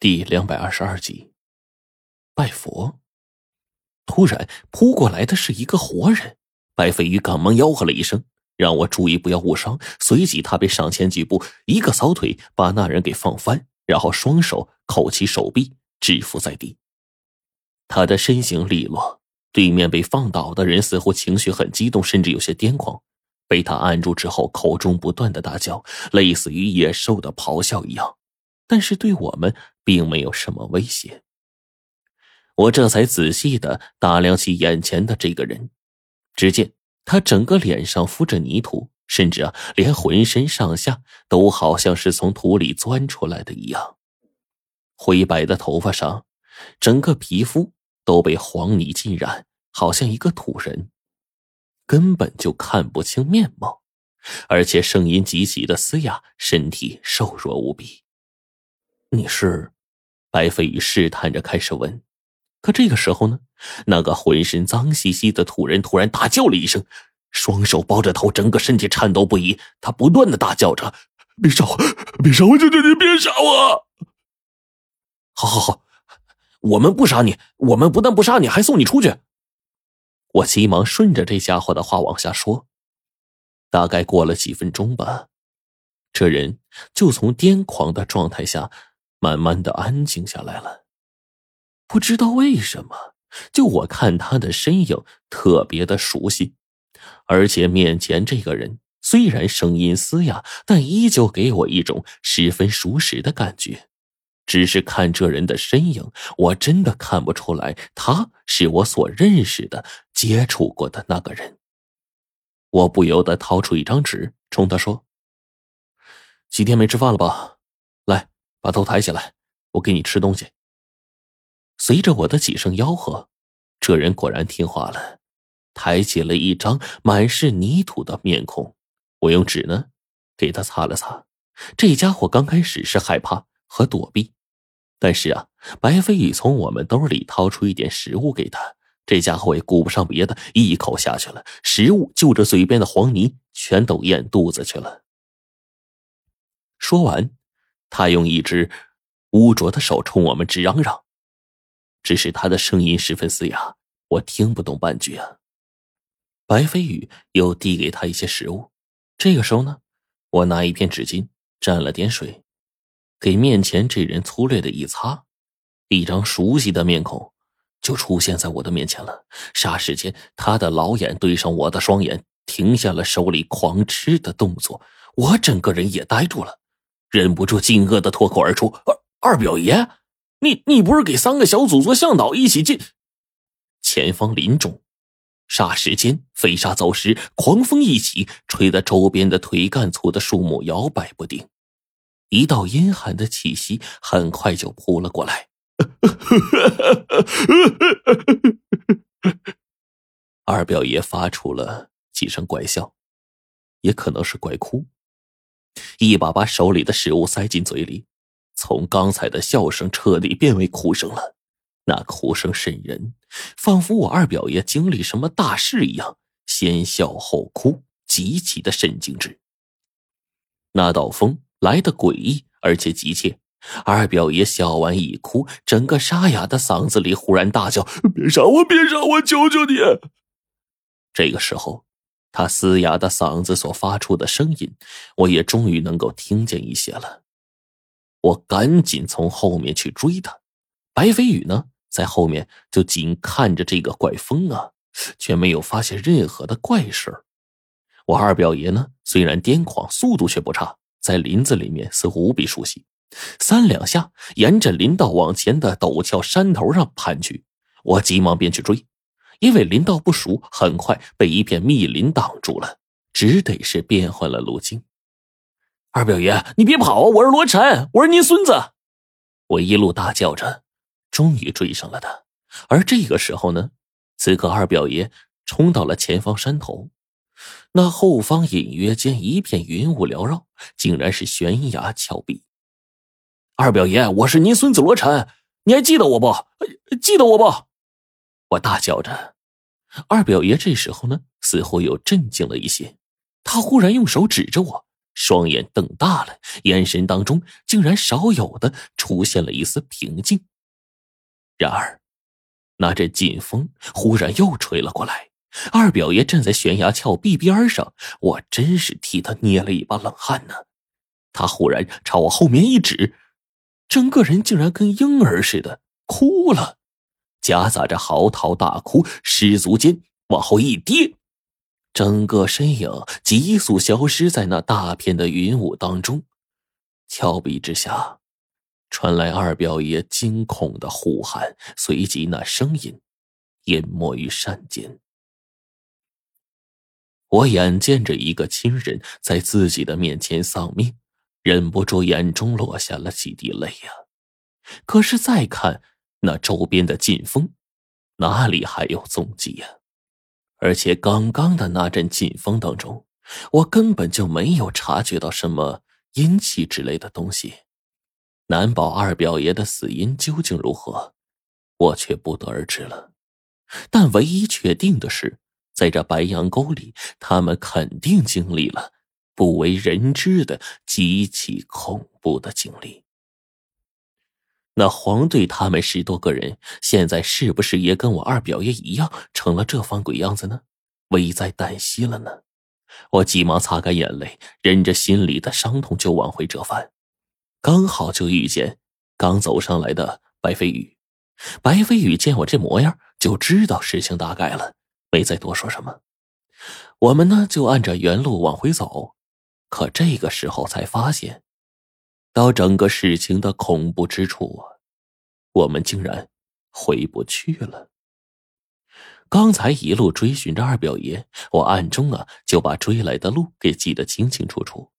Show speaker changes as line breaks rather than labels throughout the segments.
第两百二十二集，拜佛。突然扑过来的是一个活人，白飞鱼赶忙吆喝了一声，让我注意不要误伤。随即他便上前几步，一个扫腿把那人给放翻，然后双手扣其手臂，制服在地。他的身形利落，对面被放倒的人似乎情绪很激动，甚至有些癫狂。被他按住之后，口中不断的大叫，类似于野兽的咆哮一样。但是对我们并没有什么威胁。我这才仔细的打量起眼前的这个人，只见他整个脸上敷着泥土，甚至啊，连浑身上下都好像是从土里钻出来的一样。灰白的头发上，整个皮肤都被黄泥浸染，好像一个土人，根本就看不清面貌，而且声音极其的嘶哑，身体瘦弱无比。你是，白飞宇试探着开始问，可这个时候呢，那个浑身脏兮兮的土人突然大叫了一声，双手包着头，整个身体颤抖不已。他不断的大叫着：“别杀我！别杀我！求求你别杀我！”好好好，我们不杀你，我们不但不杀你，还送你出去。我急忙顺着这家伙的话往下说。大概过了几分钟吧，这人就从癫狂的状态下。慢慢的安静下来了，不知道为什么，就我看他的身影特别的熟悉，而且面前这个人虽然声音嘶哑，但依旧给我一种十分熟识的感觉。只是看这人的身影，我真的看不出来他是我所认识的、接触过的那个人。我不由得掏出一张纸，冲他说：“几天没吃饭了吧？”把头抬起来，我给你吃东西。随着我的几声吆喝，这人果然听话了，抬起了一张满是泥土的面孔。我用纸呢，给他擦了擦。这家伙刚开始是害怕和躲避，但是啊，白飞宇从我们兜里掏出一点食物给他，这家伙也顾不上别的，一口下去了。食物就着嘴边的黄泥，全都咽肚子去了。说完。他用一只污浊的手冲我们直嚷嚷，只是他的声音十分嘶哑，我听不懂半句啊。白飞宇又递给他一些食物，这个时候呢，我拿一片纸巾蘸了点水，给面前这人粗略的一擦，一张熟悉的面孔就出现在我的面前了。霎时间，他的老眼对上我的双眼，停下了手里狂吃的动作，我整个人也呆住了。忍不住惊愕的脱口而出：“二二表爷，你你不是给三个小祖宗向导一起进？”前方林中，霎时间飞沙走石，狂风一起，吹得周边的腿干粗的树木摇摆不定。一道阴寒的气息很快就扑了过来。二表爷发出了几声怪笑，也可能是怪哭。一把把手里的食物塞进嘴里，从刚才的笑声彻底变为哭声了。那哭声渗人，仿佛我二表爷经历什么大事一样，先笑后哭，极其的神经质。那道风来的诡异而且急切，二表爷笑完一哭，整个沙哑的嗓子里忽然大叫：“别杀我！别杀我！求求你！”这个时候。他嘶哑的嗓子所发出的声音，我也终于能够听见一些了。我赶紧从后面去追他，白飞宇呢，在后面就紧看着这个怪风啊，却没有发现任何的怪事我二表爷呢，虽然癫狂，速度却不差，在林子里面似乎无比熟悉，三两下沿着林道往前的陡峭山头上攀去，我急忙便去追。因为林道不熟，很快被一片密林挡住了，只得是变换了路径。二表爷，你别跑啊！我是罗晨，我是您孙子。我一路大叫着，终于追上了他。而这个时候呢，此刻二表爷冲到了前方山头，那后方隐约间一片云雾缭绕，竟然是悬崖峭壁。二表爷，我是您孙子罗晨，你还记得我不？记得我不？我大叫着，二表爷这时候呢，似乎又镇静了一些。他忽然用手指着我，双眼瞪大了，眼神当中竟然少有的出现了一丝平静。然而，那阵劲风忽然又吹了过来。二表爷站在悬崖峭壁边上，我真是替他捏了一把冷汗呢。他忽然朝我后面一指，整个人竟然跟婴儿似的哭了，夹杂着嚎啕大哭，失足间往后一跌。整个身影急速消失在那大片的云雾当中，峭壁之下传来二表爷惊恐的呼喊，随即那声音淹没于山间。我眼见着一个亲人在自己的面前丧命，忍不住眼中落下了几滴泪呀。可是再看那周边的劲风，哪里还有踪迹呀？而且刚刚的那阵劲风当中，我根本就没有察觉到什么阴气之类的东西。难保二表爷的死因究竟如何，我却不得而知了。但唯一确定的是，在这白杨沟里，他们肯定经历了不为人知的极其恐怖的经历。那黄队他们十多个人，现在是不是也跟我二表爷一样，成了这番鬼样子呢？危在旦夕了呢！我急忙擦干眼泪，忍着心里的伤痛就往回折返，刚好就遇见刚走上来的白飞宇。白飞宇见我这模样，就知道事情大概了，没再多说什么。我们呢，就按着原路往回走，可这个时候才发现。到整个事情的恐怖之处啊，我们竟然回不去了。刚才一路追寻着二表爷，我暗中啊就把追来的路给记得清清楚楚。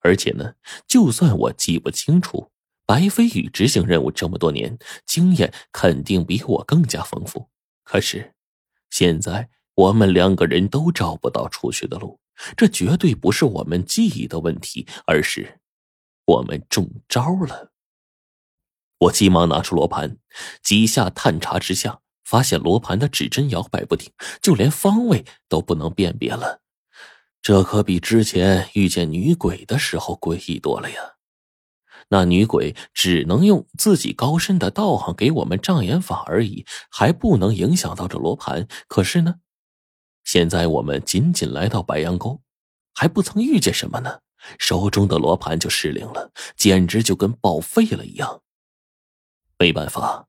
而且呢，就算我记不清楚，白飞宇执行任务这么多年，经验肯定比我更加丰富。可是现在我们两个人都找不到出去的路，这绝对不是我们记忆的问题，而是……我们中招了！我急忙拿出罗盘，几下探查之下，发现罗盘的指针摇摆不定，就连方位都不能辨别了。这可比之前遇见女鬼的时候诡异多了呀！那女鬼只能用自己高深的道行给我们障眼法而已，还不能影响到这罗盘。可是呢，现在我们仅仅来到白羊沟，还不曾遇见什么呢？手中的罗盘就失灵了，简直就跟报废了一样。没办法，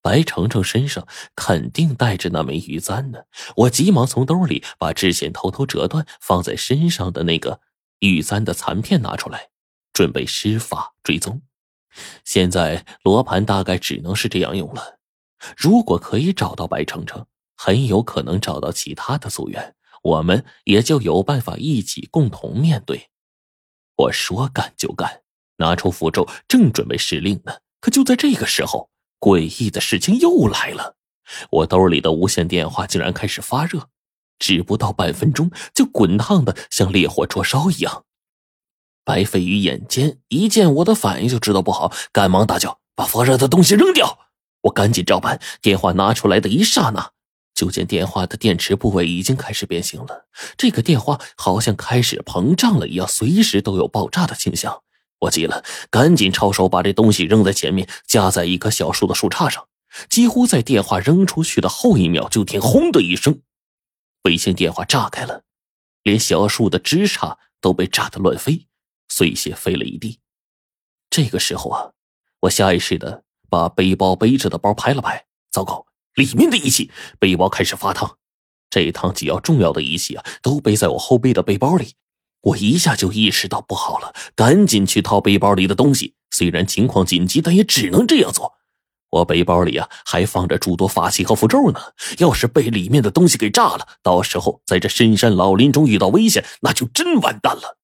白程程身上肯定带着那枚玉簪呢。我急忙从兜里把之前偷偷折断放在身上的那个玉簪的残片拿出来，准备施法追踪。现在罗盘大概只能是这样用了。如果可以找到白程程，很有可能找到其他的组员，我们也就有办法一起共同面对。我说干就干，拿出符咒，正准备施令呢。可就在这个时候，诡异的事情又来了。我兜里的无线电话竟然开始发热，只不到半分钟，就滚烫的像烈火灼烧一样。白飞宇眼尖，一见我的反应就知道不好，赶忙大叫：“把发热的东西扔掉！”我赶紧照办。电话拿出来的一刹那。就见电话的电池部位已经开始变形了，这个电话好像开始膨胀了一样，随时都有爆炸的倾向。我急了，赶紧抄手把这东西扔在前面，夹在一棵小树的树杈上。几乎在电话扔出去的后一秒，就听“轰”的一声，卫星电话炸开了，连小树的枝杈都被炸得乱飞，碎屑飞了一地。这个时候啊，我下意识的把背包背着的包拍了拍，糟糕！里面的仪器，背包开始发烫。这一趟几样重要的仪器啊，都背在我后背的背包里。我一下就意识到不好了，赶紧去掏背包里的东西。虽然情况紧急，但也只能这样做。我背包里啊，还放着诸多法器和符咒呢。要是被里面的东西给炸了，到时候在这深山老林中遇到危险，那就真完蛋了。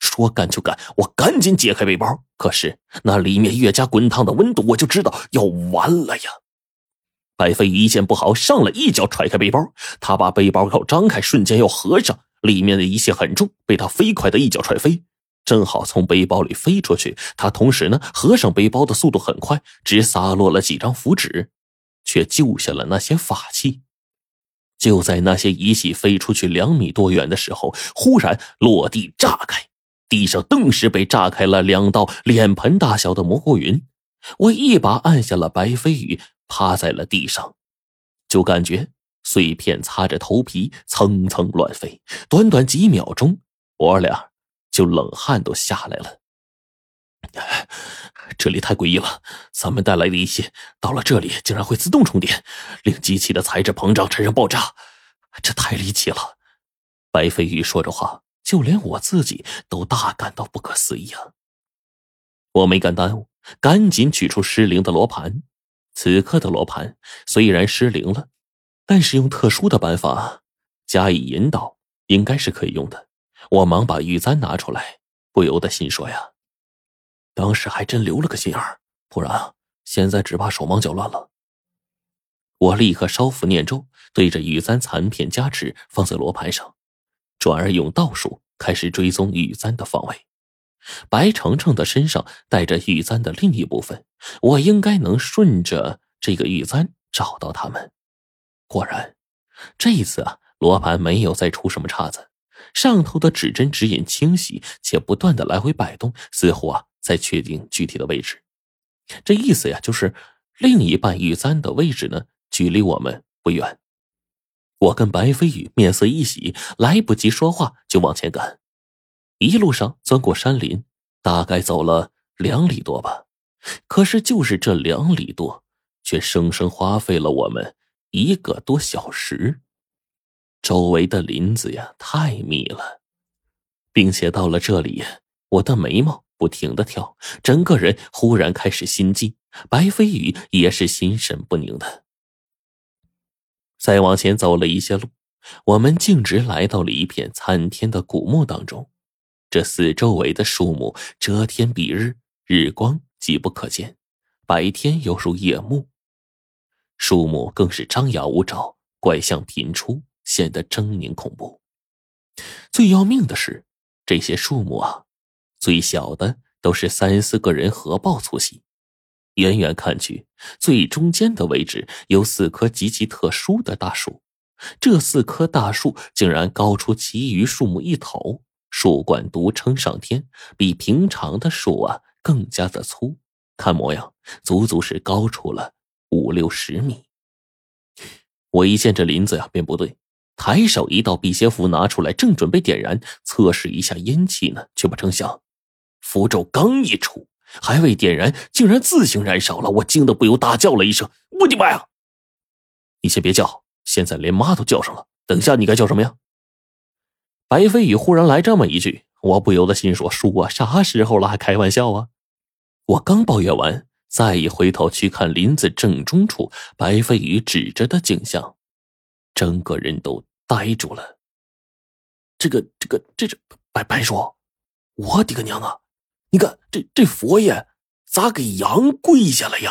说干就干，我赶紧解开背包。可是那里面越加滚烫的温度，我就知道要完了呀。白飞宇一见不好，上来一脚踹开背包。他把背包口张开，瞬间又合上，里面的一切很重，被他飞快的一脚踹飞，正好从背包里飞出去。他同时呢，合上背包的速度很快，只洒落了几张符纸，却救下了那些法器。就在那些仪器飞出去两米多远的时候，忽然落地炸开，地上顿时被炸开了两道脸盆大小的蘑菇云。我一把按下了白飞宇，趴在了地上，就感觉碎片擦着头皮蹭蹭乱飞。短短几秒钟，我俩就冷汗都下来了。这里太诡异了，咱们带来的一切到了这里竟然会自动充电，令机器的材质膨胀产生爆炸，这太离奇了。白飞宇说着话，就连我自己都大感到不可思议啊！我没敢耽误，赶紧取出失灵的罗盘。此刻的罗盘虽然失灵了，但是用特殊的办法加以引导，应该是可以用的。我忙把玉簪拿出来，不由得心说呀。当时还真留了个心眼儿，不然，现在只怕手忙脚乱了。我立刻烧符念咒，对着玉簪残片加持，放在罗盘上，转而用道术开始追踪玉簪的方位。白程程的身上带着玉簪的另一部分，我应该能顺着这个玉簪找到他们。果然，这一次啊，罗盘没有再出什么岔子，上头的指针指引清晰，且不断的来回摆动，似乎啊。在确定具体的位置，这意思呀，就是另一半玉簪的位置呢，距离我们不远。我跟白飞宇面色一喜，来不及说话就往前赶。一路上钻过山林，大概走了两里多吧。可是就是这两里多，却生生花费了我们一个多小时。周围的林子呀，太密了，并且到了这里，我的眉毛。不停的跳，整个人忽然开始心悸。白飞宇也是心神不宁的。再往前走了一些路，我们径直来到了一片参天的古墓当中。这四周围的树木遮天蔽日，日光极不可见，白天犹如夜幕，树木更是张牙舞爪，怪象频出，显得狰狞恐怖。最要命的是，这些树木啊。最小的都是三四个人合抱粗细，远远看去，最中间的位置有四棵极其特殊的大树，这四棵大树竟然高出其余树木一头，树冠独撑上天，比平常的树啊更加的粗，看模样足足是高出了五六十米。我一见这林子呀，便不对，抬手一道辟邪符拿出来，正准备点燃测试一下阴气呢，却不成想。符咒刚一出，还未点燃，竟然自行燃烧了！我惊得不由大叫了一声：“我的妈呀！”你先别叫，现在连妈都叫上了。等下你该叫什么呀？白飞宇忽然来这么一句，我不由得心说：“叔啊，啥时候了还开玩笑啊？”我刚抱怨完，再一回头去看林子正中处，白飞宇指着的景象，整个人都呆住了。这个，这个，这这白白叔，我的个娘啊！你看，这这佛爷咋给羊跪下了呀？